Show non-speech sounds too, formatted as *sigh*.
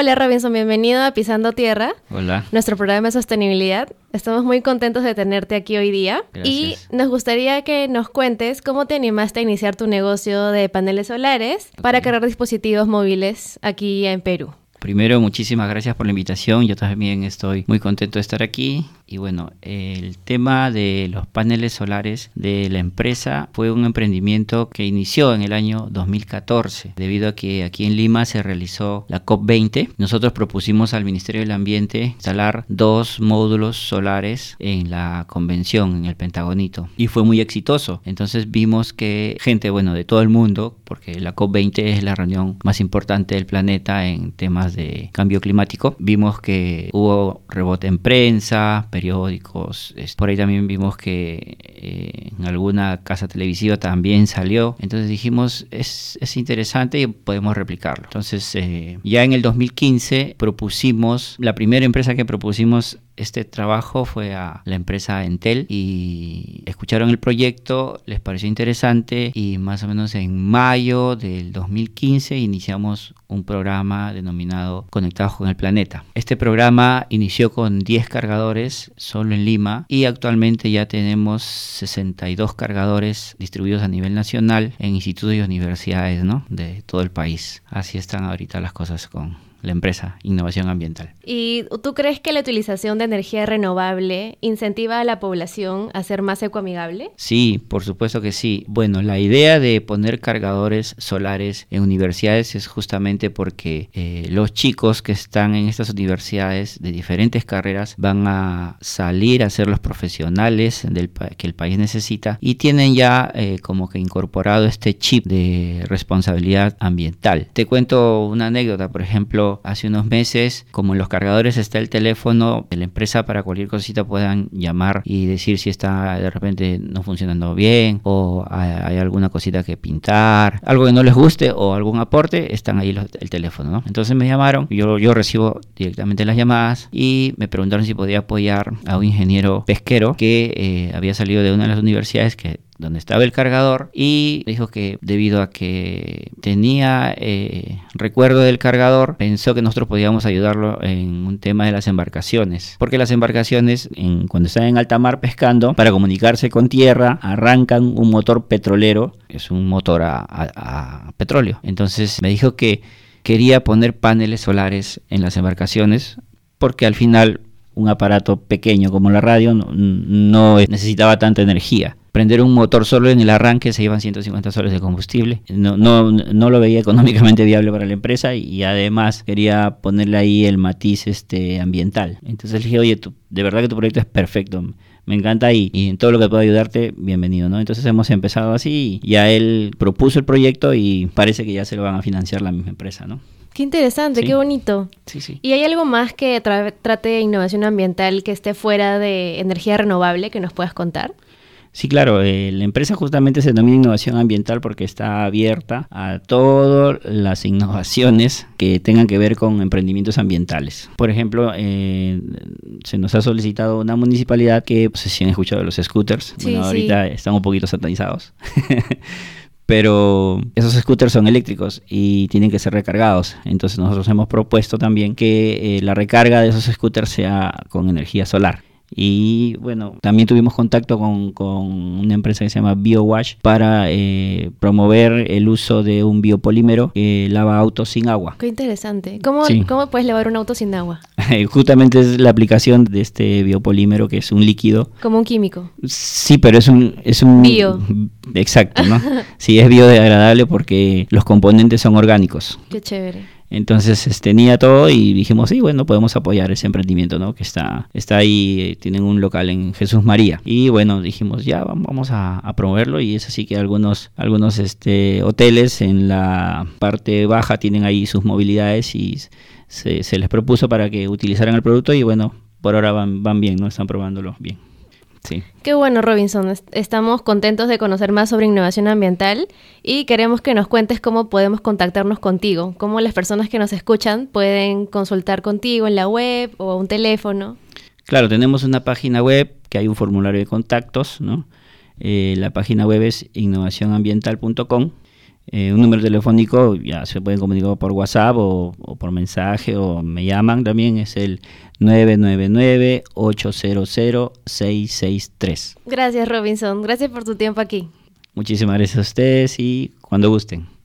Hola Robinson, bienvenido a Pisando Tierra. Hola. Nuestro programa de sostenibilidad. Estamos muy contentos de tenerte aquí hoy día. Y nos gustaría que nos cuentes cómo te animaste a iniciar tu negocio de paneles solares para cargar dispositivos móviles aquí en Perú. Primero, muchísimas gracias por la invitación. Yo también estoy muy contento de estar aquí. Y bueno, el tema de los paneles solares de la empresa fue un emprendimiento que inició en el año 2014, debido a que aquí en Lima se realizó la COP20. Nosotros propusimos al Ministerio del Ambiente instalar dos módulos solares en la convención, en el Pentagonito. Y fue muy exitoso. Entonces vimos que gente, bueno, de todo el mundo, porque la COP20 es la reunión más importante del planeta en temas de cambio climático, vimos que hubo rebote en prensa, periódicos. Por ahí también vimos que eh, en alguna casa televisiva también salió. Entonces dijimos, es, es interesante y podemos replicarlo. Entonces, eh, ya en el 2015 propusimos, la primera empresa que propusimos este trabajo fue a la empresa Entel y escucharon el proyecto, les pareció interesante y más o menos en mayo del 2015 iniciamos un programa denominado Conectados con el Planeta. Este programa inició con 10 cargadores solo en Lima y actualmente ya tenemos 62 cargadores distribuidos a nivel nacional en institutos y universidades ¿no? de todo el país. Así están ahorita las cosas con la empresa Innovación Ambiental. ¿Y tú crees que la utilización de energía renovable incentiva a la población a ser más ecoamigable? Sí, por supuesto que sí. Bueno, la idea de poner cargadores solares en universidades es justamente porque eh, los chicos que están en estas universidades de diferentes carreras van a salir a ser los profesionales del que el país necesita y tienen ya eh, como que incorporado este chip de responsabilidad ambiental. Te cuento una anécdota, por ejemplo, hace unos meses, como en los cargadores está el teléfono de la empresa para cualquier cosita puedan llamar y decir si está de repente no funcionando bien o hay, alguna cosita que pintar, algo que no les guste o algún aporte, están ahí el teléfono, ¿no? Entonces me llamaron, yo, yo recibo directamente las llamadas y me preguntaron si podía apoyar a un ingeniero pesquero que eh, había salido de una de las universidades que donde estaba el cargador y dijo que debido a que tenía eh, recuerdo del cargador, pensó que nosotros podíamos ayudarlo en un tema de las embarcaciones. Porque las embarcaciones, cuando están en alta mar pescando, para comunicarse con tierra, arrancan un motor petrolero, es un motor a, petróleo. Entonces me dijo que quería poner paneles solares en las embarcaciones porque al final un aparato pequeño como la radio no necesitaba tanta energía prender un motor solo en el arranque se llevan 150 soles de combustible. No, no, no lo veía económicamente *laughs* viable para la empresa y, además quería ponerle ahí el matiz este, ambiental. Entonces le dije, oye, de verdad que tu proyecto es perfecto me encanta y, y, en todo lo que pueda ayudarte, bienvenido, ¿no? Entonces hemos empezado así y ya él propuso el proyecto y parece que ya se lo van a financiar la misma empresa, ¿no? Qué interesante, qué bonito. Sí, sí. ¿Y hay algo más que trate innovación ambiental que esté fuera de energía renovable que nos puedas contar? Sí, claro, eh, la empresa justamente se denomina innovación ambiental porque está abierta a todas las innovaciones que tengan que ver con emprendimientos ambientales. Por ejemplo, eh, se nos ha solicitado una municipalidad que, pues, si han escuchado los scooters, bueno, ahorita están un poquito satanizados. *laughs* pero esos scooters son eléctricos y tienen que ser recargados. Entonces nosotros hemos propuesto también que eh, la recarga de esos scooters sea con energía solar. Y bueno, también tuvimos contacto con, una empresa que se llama BioWash para eh, promover el uso de un biopolímero que lava autos sin agua. Qué interesante. ¿Cómo, ¿Cómo puedes lavar un auto sin agua? *laughs* Justamente es la aplicación de este biopolímero que es un líquido. Como un químico. Sí, pero es un... Es un Bio. Exacto, ¿no? *laughs* sí, es biodegradable porque los componentes son orgánicos. Qué chévere. Entonces tenía todo y dijimos, sí, bueno, podemos apoyar ese emprendimiento, ¿no? Que está, está ahí, eh, tienen un local en Jesús María. Y bueno, dijimos, ya vamos a, promoverlo y es así que algunos, algunos este, hoteles en la parte baja tienen ahí sus movilidades y se, se les propuso para que utilizaran el producto y bueno, por ahora van, van bien, ¿no? Están probándolo bien. Qué bueno, Robinson. Estamos contentos de conocer más sobre innovación ambiental y queremos que nos cuentes cómo podemos contactarnos contigo, cómo las personas que nos escuchan pueden consultar contigo en la web o un teléfono. Claro, tenemos una página web que hay un formulario de contactos, ¿no? Eh, la página web es innovacionambiental.com eh, un número telefónico, ya se pueden comunicar por WhatsApp o, o por mensaje o me llaman también, es el 999-800-663. Gracias Robinson, gracias por tu tiempo aquí. Muchísimas gracias a ustedes y cuando gusten.